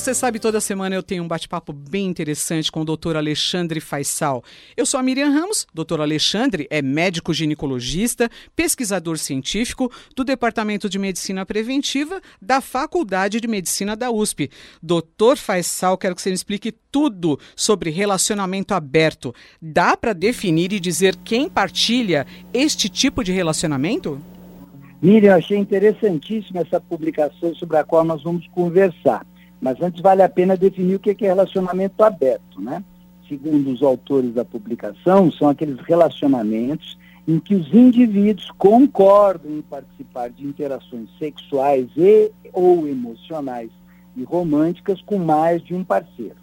Você sabe, toda semana eu tenho um bate-papo bem interessante com o doutor Alexandre Faisal. Eu sou a Miriam Ramos, doutor Alexandre é médico ginecologista, pesquisador científico do Departamento de Medicina Preventiva da Faculdade de Medicina da USP. Doutor Faisal, quero que você me explique tudo sobre relacionamento aberto. Dá para definir e dizer quem partilha este tipo de relacionamento? Miriam, achei interessantíssima essa publicação sobre a qual nós vamos conversar. Mas antes vale a pena definir o que é relacionamento aberto, né? Segundo os autores da publicação, são aqueles relacionamentos em que os indivíduos concordam em participar de interações sexuais e ou emocionais e românticas com mais de um parceiro.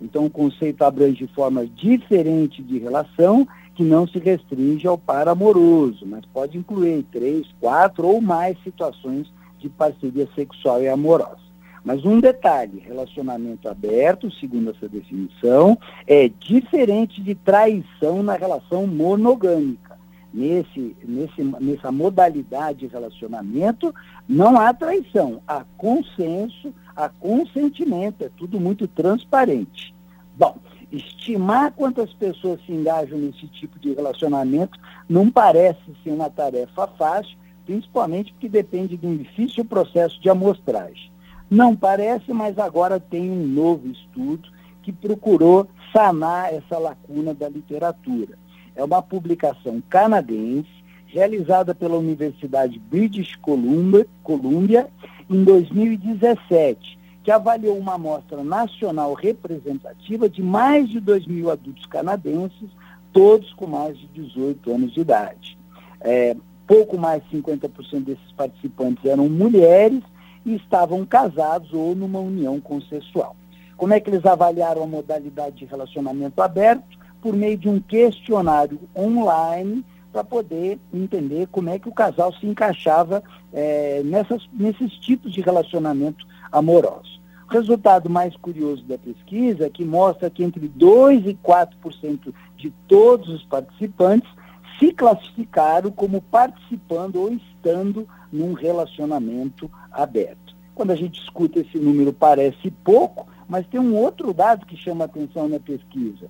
Então, o conceito abrange formas diferentes de relação que não se restringe ao par amoroso, mas pode incluir três, quatro ou mais situações de parceria sexual e amorosa. Mas um detalhe, relacionamento aberto, segundo essa definição, é diferente de traição na relação monogâmica. Nesse, nesse, nessa modalidade de relacionamento, não há traição, há consenso, há consentimento, é tudo muito transparente. Bom, estimar quantas pessoas se engajam nesse tipo de relacionamento não parece ser uma tarefa fácil, principalmente porque depende de um difícil processo de amostragem. Não parece, mas agora tem um novo estudo que procurou sanar essa lacuna da literatura. É uma publicação canadense realizada pela Universidade British Columbia, Columbia em 2017, que avaliou uma amostra nacional representativa de mais de 2 mil adultos canadenses, todos com mais de 18 anos de idade. É, pouco mais de 50% desses participantes eram mulheres e estavam casados ou numa união consensual. Como é que eles avaliaram a modalidade de relacionamento aberto? Por meio de um questionário online para poder entender como é que o casal se encaixava é, nessas, nesses tipos de relacionamento amoroso. O resultado mais curioso da pesquisa é que mostra que entre 2% e 4% de todos os participantes se classificaram como participando ou estando num relacionamento aberto. Quando a gente escuta esse número parece pouco, mas tem um outro dado que chama atenção na pesquisa.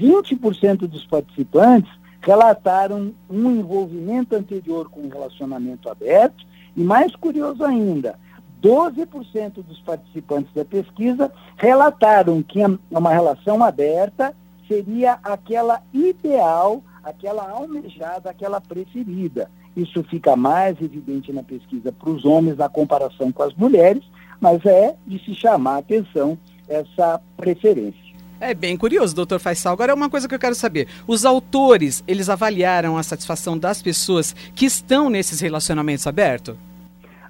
20% dos participantes relataram um envolvimento anterior com um relacionamento aberto e mais curioso ainda, 12% dos participantes da pesquisa relataram que uma relação aberta seria aquela ideal, aquela almejada, aquela preferida. Isso fica mais evidente na pesquisa para os homens na comparação com as mulheres, mas é de se chamar a atenção essa preferência. É bem curioso, doutor Faisal. Agora é uma coisa que eu quero saber. Os autores, eles avaliaram a satisfação das pessoas que estão nesses relacionamentos abertos?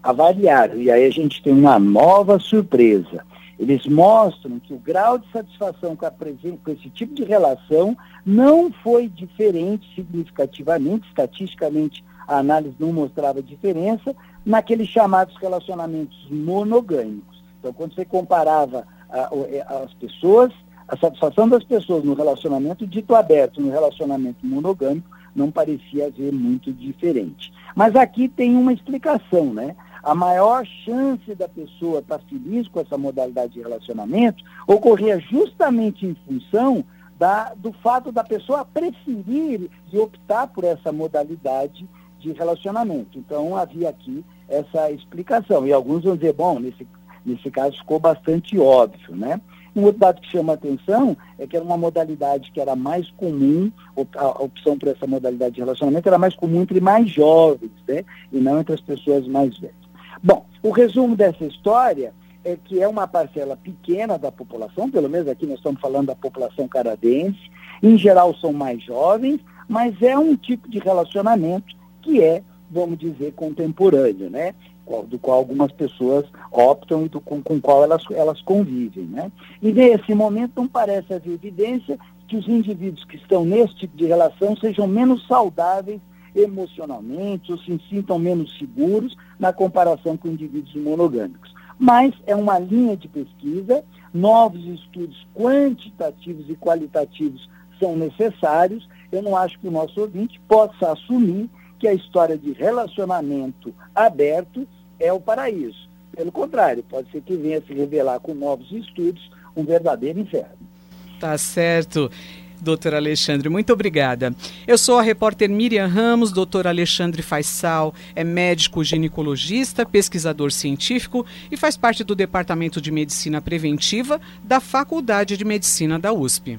Avaliaram. E aí a gente tem uma nova surpresa. Eles mostram que o grau de satisfação com, a, com esse tipo de relação não foi diferente significativamente, estatisticamente a análise não mostrava diferença naqueles chamados relacionamentos monogâmicos. Então, quando você comparava a, a, as pessoas, a satisfação das pessoas no relacionamento dito aberto, no relacionamento monogâmico, não parecia haver muito diferente. Mas aqui tem uma explicação, né? A maior chance da pessoa estar feliz com essa modalidade de relacionamento ocorria justamente em função da, do fato da pessoa preferir e optar por essa modalidade de relacionamento. Então havia aqui essa explicação. E alguns vão dizer, bom, nesse, nesse caso ficou bastante óbvio, né? Um outro dado que chama a atenção é que era uma modalidade que era mais comum, a opção por essa modalidade de relacionamento era mais comum entre mais jovens, né? E não entre as pessoas mais velhas. Bom, o resumo dessa história é que é uma parcela pequena da população, pelo menos aqui nós estamos falando da população canadense, em geral são mais jovens, mas é um tipo de relacionamento que é, vamos dizer, contemporâneo, né? do qual algumas pessoas optam e do, com, com qual elas, elas convivem. Né? E nesse momento não parece haver evidência que os indivíduos que estão nesse tipo de relação sejam menos saudáveis emocionalmente ou se sintam menos seguros na comparação com indivíduos monogâmicos. Mas é uma linha de pesquisa, novos estudos quantitativos e qualitativos são necessários Eu não acho que o nosso ouvinte possa assumir que a história de relacionamento aberto é o paraíso. Pelo contrário, pode ser que venha se revelar com novos estudos um verdadeiro inferno. Tá certo. Doutor Alexandre, muito obrigada. Eu sou a repórter Miriam Ramos, doutor Alexandre Faisal é médico ginecologista, pesquisador científico e faz parte do Departamento de Medicina Preventiva da Faculdade de Medicina da USP.